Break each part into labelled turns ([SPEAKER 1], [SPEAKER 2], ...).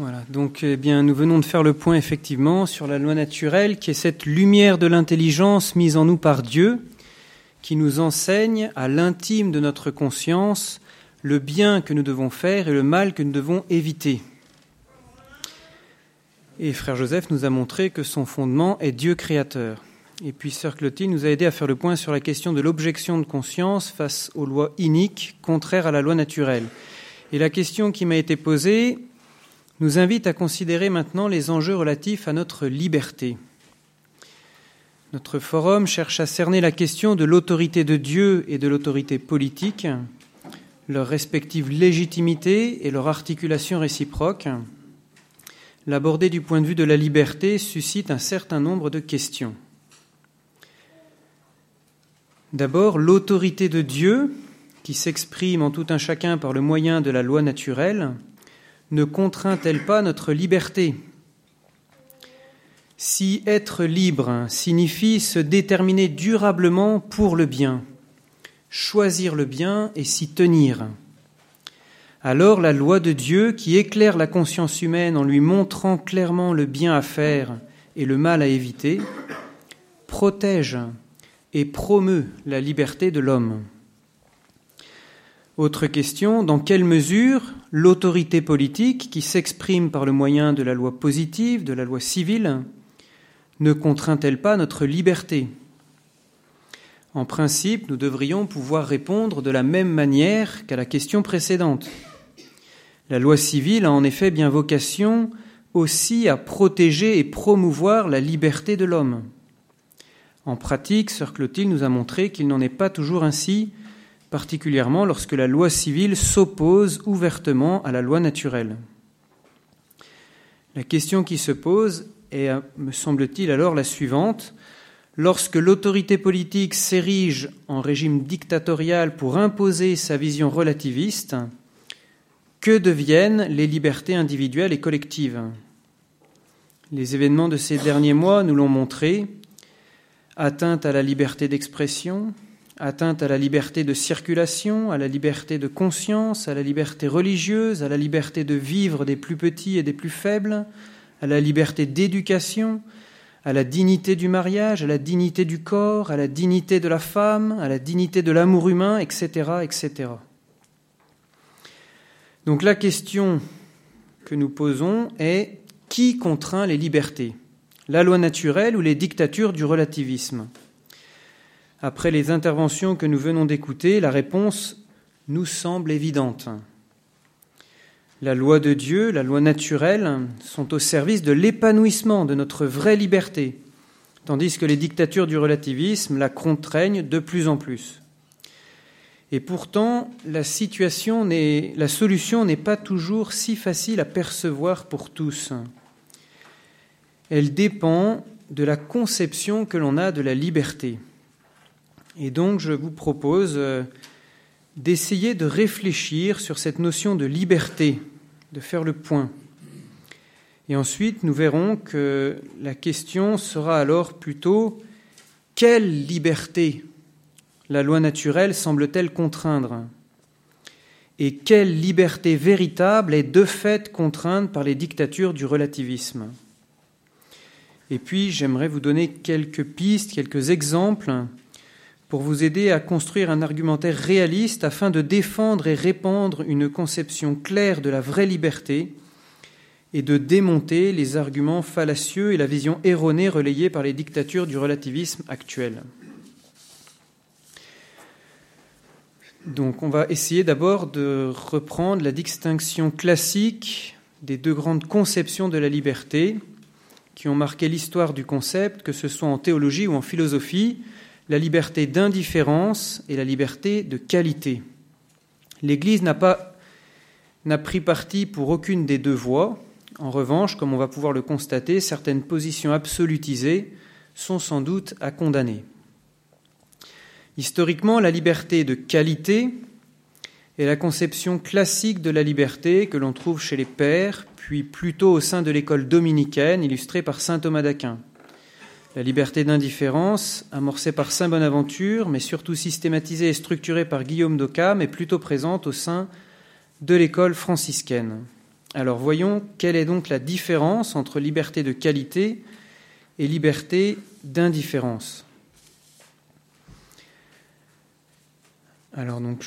[SPEAKER 1] Voilà, donc eh bien, nous venons de faire le point effectivement sur la loi naturelle qui est cette lumière de l'intelligence mise en nous par Dieu, qui nous enseigne à l'intime de notre conscience le bien que nous devons faire et le mal que nous devons éviter. Et frère Joseph nous a montré que son fondement est Dieu créateur. Et puis sœur Clotilde nous a aidé à faire le point sur la question de l'objection de conscience face aux lois iniques contraires à la loi naturelle. Et la question qui m'a été posée nous invite à considérer maintenant les enjeux relatifs à notre liberté. Notre forum cherche à cerner la question de l'autorité de Dieu et de l'autorité politique, leur respective légitimité et leur articulation réciproque. L'aborder du point de vue de la liberté suscite un certain nombre de questions. D'abord, l'autorité de Dieu, qui s'exprime en tout un chacun par le moyen de la loi naturelle, ne contraint-elle pas notre liberté? Si être libre signifie se déterminer durablement pour le bien, choisir le bien et s'y tenir, alors la loi de Dieu, qui éclaire la conscience humaine en lui montrant clairement le bien à faire et le mal à éviter, protège et promeut la liberté de l'homme. Autre question, dans quelle mesure l'autorité politique, qui s'exprime par le moyen de la loi positive, de la loi civile, ne contraint-elle pas notre liberté? En principe, nous devrions pouvoir répondre de la même manière qu'à la question précédente. La loi civile a en effet bien vocation aussi à protéger et promouvoir la liberté de l'homme. En pratique, Sœur Clotilde nous a montré qu'il n'en est pas toujours ainsi particulièrement lorsque la loi civile s'oppose ouvertement à la loi naturelle. La question qui se pose est, me semble-t-il, alors la suivante. Lorsque l'autorité politique s'érige en régime dictatorial pour imposer sa vision relativiste, que deviennent les libertés individuelles et collectives? Les événements de ces derniers mois nous l'ont montré. Atteinte à la liberté d'expression, atteinte à la liberté de circulation, à la liberté de conscience, à la liberté religieuse, à la liberté de vivre des plus petits et des plus faibles, à la liberté d'éducation, à la dignité du mariage, à la dignité du corps, à la dignité de la femme, à la dignité de l'amour humain, etc., etc. Donc la question que nous posons est qui contraint les libertés? La loi naturelle ou les dictatures du relativisme? Après les interventions que nous venons d'écouter, la réponse nous semble évidente. La loi de Dieu, la loi naturelle, sont au service de l'épanouissement de notre vraie liberté, tandis que les dictatures du relativisme la contraignent de plus en plus. Et pourtant, la solution n'est pas toujours si facile à percevoir pour tous. Elle dépend de la conception que l'on a de la liberté. Et donc je vous propose euh, d'essayer de réfléchir sur cette notion de liberté, de faire le point. Et ensuite, nous verrons que la question sera alors plutôt quelle liberté la loi naturelle semble-t-elle contraindre? Et quelle liberté véritable est de fait contrainte par les dictatures du relativisme? Et puis, j'aimerais vous donner quelques pistes, quelques exemples pour vous aider à construire un argumentaire réaliste afin de défendre et répandre une conception claire de la vraie liberté et de démonter les arguments fallacieux et la vision erronée relayée par les dictatures du relativisme actuel. Donc on va essayer d'abord de reprendre la distinction classique des deux grandes conceptions de la liberté qui ont marqué l'histoire du concept, que ce soit en théologie ou en philosophie, la liberté d'indifférence et la liberté de qualité. L'Église n'a pas pris parti pour aucune des deux voies. En revanche, comme on va pouvoir le constater, certaines positions absolutisées sont sans doute à condamner. Historiquement, la liberté de qualité est la conception classique de la liberté que l'on trouve chez les pères, puis plutôt au sein de l'école dominicaine illustrée par saint Thomas d'Aquin. La liberté d'indifférence, amorcée par Saint Bonaventure, mais surtout systématisée et structurée par Guillaume d'Occam, est plutôt présente au sein de l'école franciscaine. Alors voyons quelle est donc la différence entre liberté de qualité et liberté d'indifférence. Alors donc,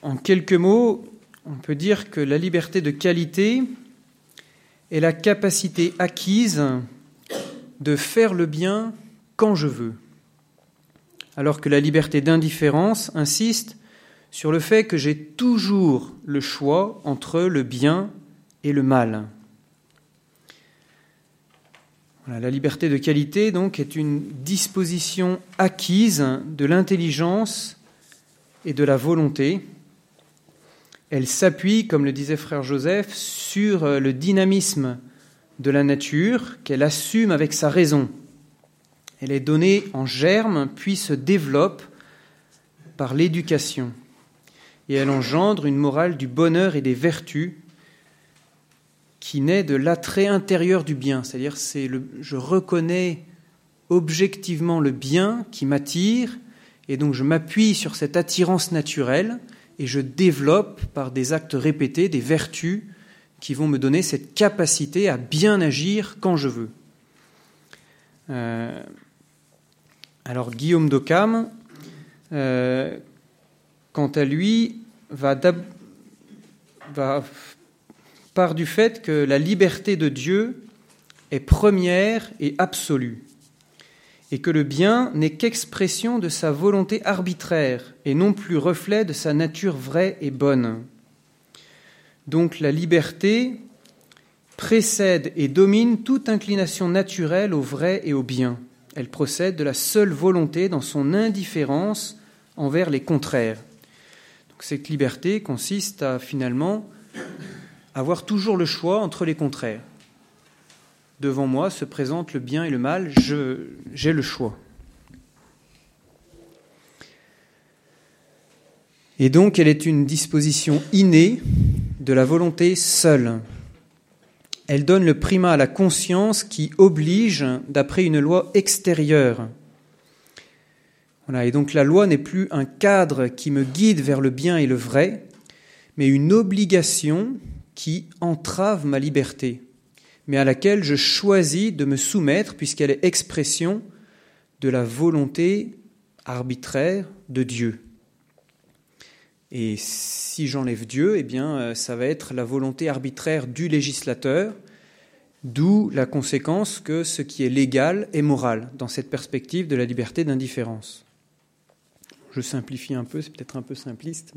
[SPEAKER 1] en quelques mots, on peut dire que la liberté de qualité est la capacité acquise de faire le bien quand je veux, alors que la liberté d'indifférence insiste sur le fait que j'ai toujours le choix entre le bien et le mal. la liberté de qualité, donc, est une disposition acquise de l'intelligence et de la volonté. Elle s'appuie, comme le disait frère Joseph, sur le dynamisme de la nature qu'elle assume avec sa raison. Elle est donnée en germe, puis se développe par l'éducation. Et elle engendre une morale du bonheur et des vertus qui naît de l'attrait intérieur du bien. C'est-à-dire, c'est le, je reconnais objectivement le bien qui m'attire, et donc je m'appuie sur cette attirance naturelle, et je développe par des actes répétés des vertus qui vont me donner cette capacité à bien agir quand je veux. Euh, alors Guillaume d'Occam, euh, quant à lui, va, va part du fait que la liberté de Dieu est première et absolue, et que le bien n'est qu'expression de sa volonté arbitraire et non plus reflet de sa nature vraie et bonne. Donc la liberté précède et domine toute inclination naturelle au vrai et au bien. Elle procède de la seule volonté dans son indifférence envers les contraires. Cette liberté consiste à finalement avoir toujours le choix entre les contraires. Devant moi se présente le bien et le mal, j'ai le choix. Et donc elle est une disposition innée de la volonté seule. Elle donne le primat à la conscience qui oblige d'après une loi extérieure. Et donc la loi n'est plus un cadre qui me guide vers le bien et le vrai, mais une obligation qui entrave ma liberté, mais à laquelle je choisis de me soumettre puisqu'elle est expression de la volonté arbitraire de Dieu. Et si j'enlève Dieu, eh bien, euh, ça va être la volonté arbitraire du législateur, d'où la conséquence que ce qui est légal est moral, dans cette perspective de la liberté d'indifférence. Je simplifie un peu, c'est peut-être un peu simpliste.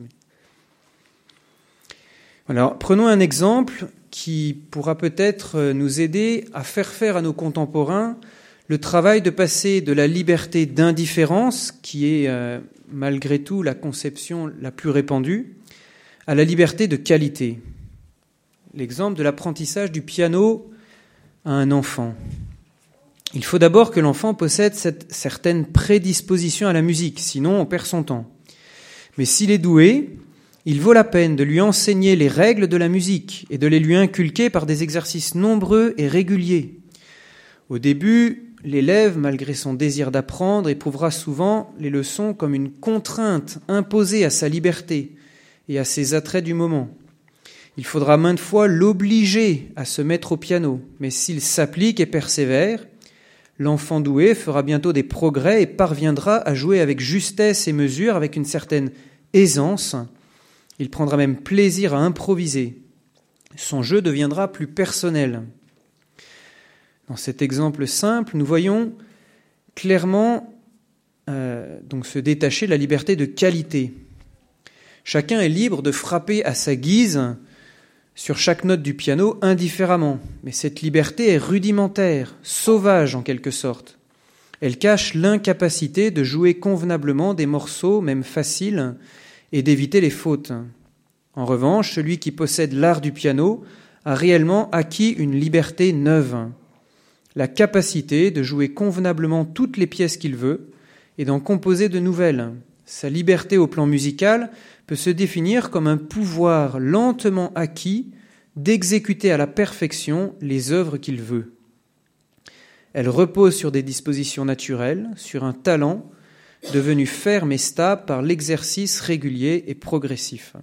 [SPEAKER 1] Alors, prenons un exemple qui pourra peut-être euh, nous aider à faire faire à nos contemporains le travail de passer de la liberté d'indifférence, qui est euh, malgré tout la conception la plus répandue, à la liberté de qualité. L'exemple de l'apprentissage du piano à un enfant. Il faut d'abord que l'enfant possède cette certaine prédisposition à la musique, sinon on perd son temps. Mais s'il est doué, il vaut la peine de lui enseigner les règles de la musique et de les lui inculquer par des exercices nombreux et réguliers. Au début, l'élève, malgré son désir d'apprendre, éprouvera souvent les leçons comme une contrainte imposée à sa liberté et à ses attraits du moment. Il faudra maintes fois l'obliger à se mettre au piano, mais s'il s'applique et persévère, l'enfant doué fera bientôt des progrès et parviendra à jouer avec justesse et mesure, avec une certaine aisance. Il prendra même plaisir à improviser. Son jeu deviendra plus personnel. Dans cet exemple simple, nous voyons clairement euh, donc se détacher la liberté de qualité. Chacun est libre de frapper à sa guise sur chaque note du piano indifféremment, mais cette liberté est rudimentaire, sauvage en quelque sorte. Elle cache l'incapacité de jouer convenablement des morceaux, même faciles, et d'éviter les fautes. En revanche, celui qui possède l'art du piano a réellement acquis une liberté neuve la capacité de jouer convenablement toutes les pièces qu'il veut et d'en composer de nouvelles. Sa liberté au plan musical peut se définir comme un pouvoir lentement acquis d'exécuter à la perfection les œuvres qu'il veut. Elle repose sur des dispositions naturelles, sur un talent devenu ferme et stable par l'exercice régulier et progressif.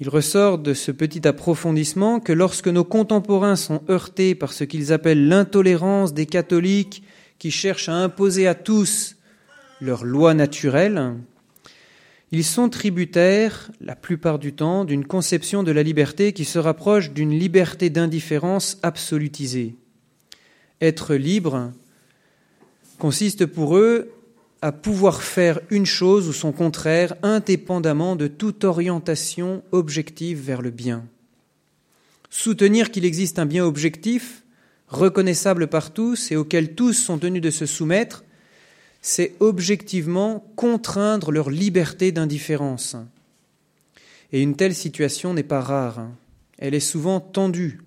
[SPEAKER 1] Il ressort de ce petit approfondissement que lorsque nos contemporains sont heurtés par ce qu'ils appellent l'intolérance des catholiques qui cherchent à imposer à tous leurs lois naturelles, ils sont tributaires, la plupart du temps, d'une conception de la liberté qui se rapproche d'une liberté d'indifférence absolutisée. Être libre consiste pour eux à pouvoir faire une chose ou son contraire indépendamment de toute orientation objective vers le bien. Soutenir qu'il existe un bien objectif, reconnaissable par tous et auquel tous sont tenus de se soumettre, c'est objectivement contraindre leur liberté d'indifférence. Et une telle situation n'est pas rare, elle est souvent tendue.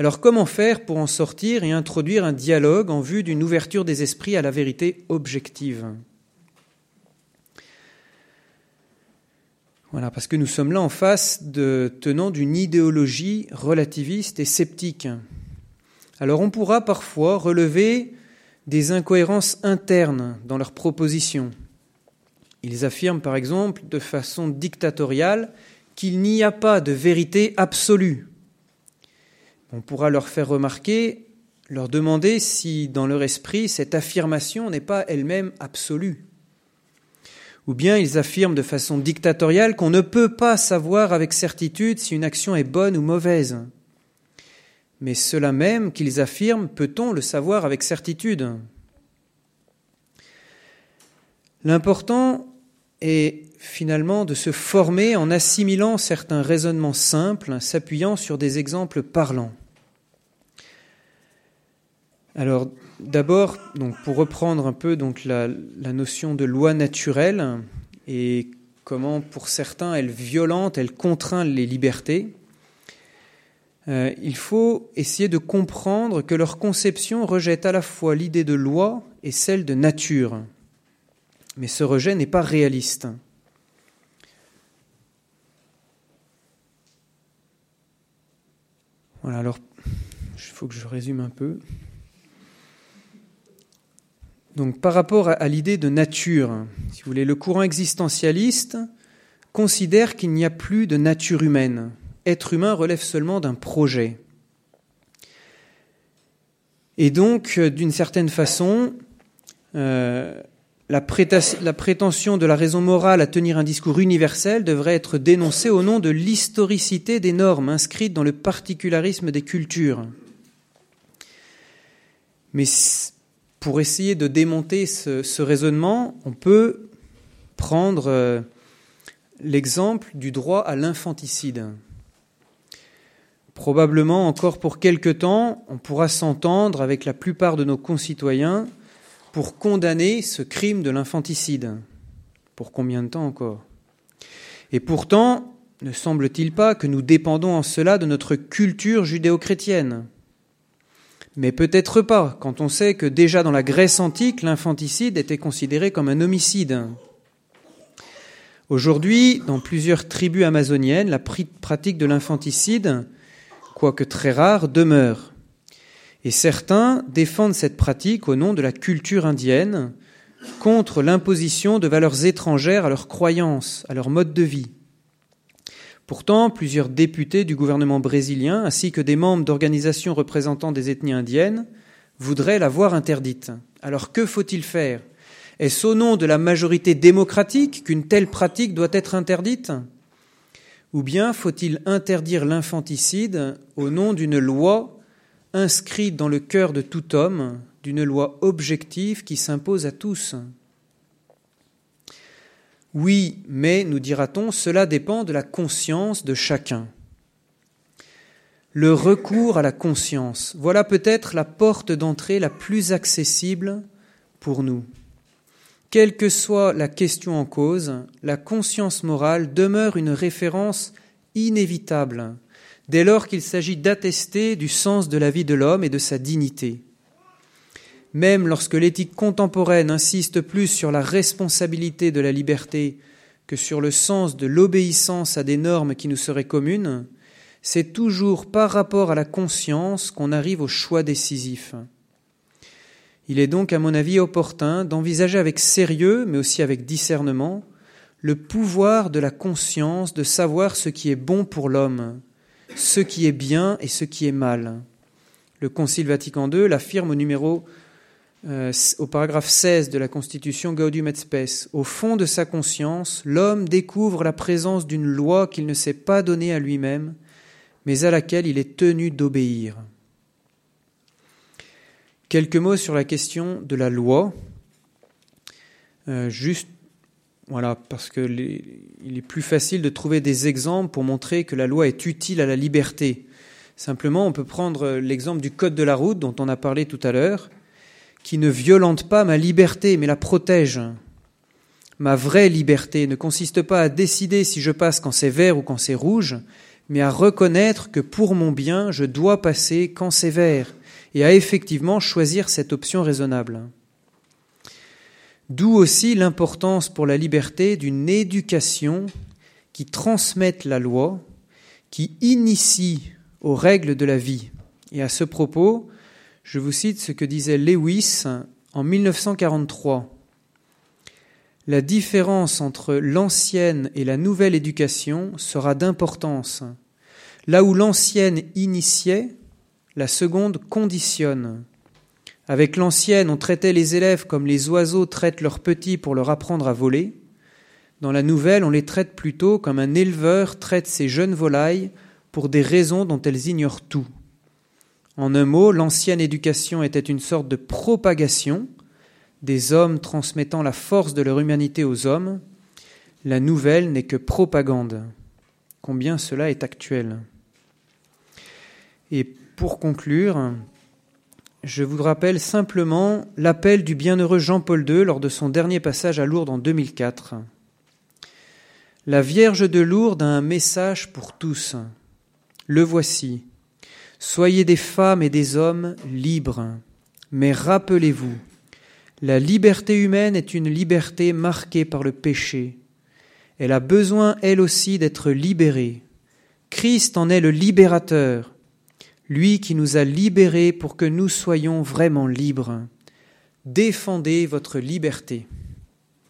[SPEAKER 1] Alors comment faire pour en sortir et introduire un dialogue en vue d'une ouverture des esprits à la vérité objective? Voilà, parce que nous sommes là en face de tenants d'une idéologie relativiste et sceptique. Alors on pourra parfois relever des incohérences internes dans leurs propositions. Ils affirment par exemple de façon dictatoriale qu'il n'y a pas de vérité absolue. On pourra leur faire remarquer, leur demander si dans leur esprit cette affirmation n'est pas elle-même absolue. Ou bien ils affirment de façon dictatoriale qu'on ne peut pas savoir avec certitude si une action est bonne ou mauvaise. Mais cela même qu'ils affirment, peut-on le savoir avec certitude? L'important est finalement de se former en assimilant certains raisonnements simples, s'appuyant sur des exemples parlants. Alors, d'abord, pour reprendre un peu la notion de loi naturelle et comment, pour certains, elle violente, elle contraint les libertés, euh, il faut essayer de comprendre que leur conception rejette à la fois l'idée de loi et celle de nature. Mais ce rejet n'est pas réaliste. Voilà, alors il faut que je résume un peu. Donc par rapport à, l'idée de nature, si vous voulez, le courant existentialiste considère qu'il n'y a plus de nature humaine être humain relève seulement d'un projet. Et donc, euh, d'une certaine façon, euh, la, prétention de la raison morale à tenir un discours universel devrait être dénoncée au nom de l'historicité des normes inscrites dans le particularisme des cultures. Mais pour essayer de démonter ce, raisonnement, on peut prendre euh, l'exemple du droit à l'infanticide. Probablement encore pour quelque temps, on pourra s'entendre avec la plupart de nos concitoyens pour condamner ce crime de l'infanticide. Pour combien de temps encore? Et pourtant, ne semble-t-il pas que nous dépendons en cela de notre culture judéo-chrétienne? Mais peut-être pas, quand on sait que déjà dans la Grèce antique, l'infanticide était considéré comme un homicide. Aujourd'hui, dans plusieurs tribus amazoniennes, la pratique de l'infanticide quoique très rare, demeure. Et certains défendent cette pratique au nom de la culture indienne, contre l'imposition de valeurs étrangères à leurs croyances, à leur mode de vie. Pourtant, plusieurs députés du gouvernement brésilien, ainsi que des membres d'organisations représentant des ethnies indiennes, voudraient la voir interdite. Alors que faut-il faire? Est-ce au nom de la majorité démocratique qu'une telle pratique doit être interdite? Ou bien faut-il interdire l'infanticide au nom d'une loi inscrite dans le cœur de tout homme, d'une loi objective qui s'impose à tous? Oui, mais, nous dira-t-on, cela dépend de la conscience de chacun. Le recours à la conscience, voilà peut-être la porte d'entrée la plus accessible pour nous. Quelle que soit la question en cause, la conscience morale demeure une référence inévitable dès lors qu'il s'agit d'attester du sens de la vie de l'homme et de sa dignité. Même lorsque l'éthique contemporaine insiste plus sur la responsabilité de la liberté que sur le sens de l'obéissance à des normes qui nous seraient communes, c'est toujours par rapport à la conscience qu'on arrive au choix décisif. Il est donc, à mon avis, opportun d'envisager avec sérieux, mais aussi avec discernement, le pouvoir de la conscience de savoir ce qui est bon pour l'homme, ce qui est bien et ce qui est mal. Le Concile Vatican II l'affirme au numéro euh, au paragraphe 16 de la Constitution Gaudium et Spes. Au fond de sa conscience, l'homme découvre la présence d'une loi qu'il ne s'est pas donnée à lui-même, mais à laquelle il est tenu d'obéir. Quelques mots sur la question de la loi. Euh, juste, voilà, parce qu'il est plus facile de trouver des exemples pour montrer que la loi est utile à la liberté. Simplement, on peut prendre l'exemple du code de la route dont on a parlé tout à l'heure, qui ne violente pas ma liberté, mais la protège. Ma vraie liberté ne consiste pas à décider si je passe quand c'est vert ou quand c'est rouge, mais à reconnaître que pour mon bien, je dois passer quand c'est vert et à effectivement choisir cette option raisonnable. D'où aussi l'importance pour la liberté d'une éducation qui transmette la loi, qui initie aux règles de la vie. Et à ce propos, je vous cite ce que disait Lewis en 1943. La différence entre l'ancienne et la nouvelle éducation sera d'importance. Là où l'ancienne initiait, la seconde conditionne. Avec l'ancienne, on traitait les élèves comme les oiseaux traitent leurs petits pour leur apprendre à voler. Dans la nouvelle, on les traite plutôt comme un éleveur traite ses jeunes volailles pour des raisons dont elles ignorent tout. En un mot, l'ancienne éducation était une sorte de propagation des hommes transmettant la force de leur humanité aux hommes. La nouvelle n'est que propagande. Combien cela est actuel. Et pour conclure, je vous rappelle simplement l'appel du bienheureux Jean-Paul II lors de son dernier passage à Lourdes en 2004. La Vierge de Lourdes a un message pour tous. Le voici. Soyez des femmes et des hommes libres. Mais rappelez-vous, la liberté humaine est une liberté marquée par le péché. Elle a besoin, elle aussi, d'être libérée. Christ en est le libérateur lui qui nous a libérés pour que nous soyons vraiment libres. Défendez votre liberté.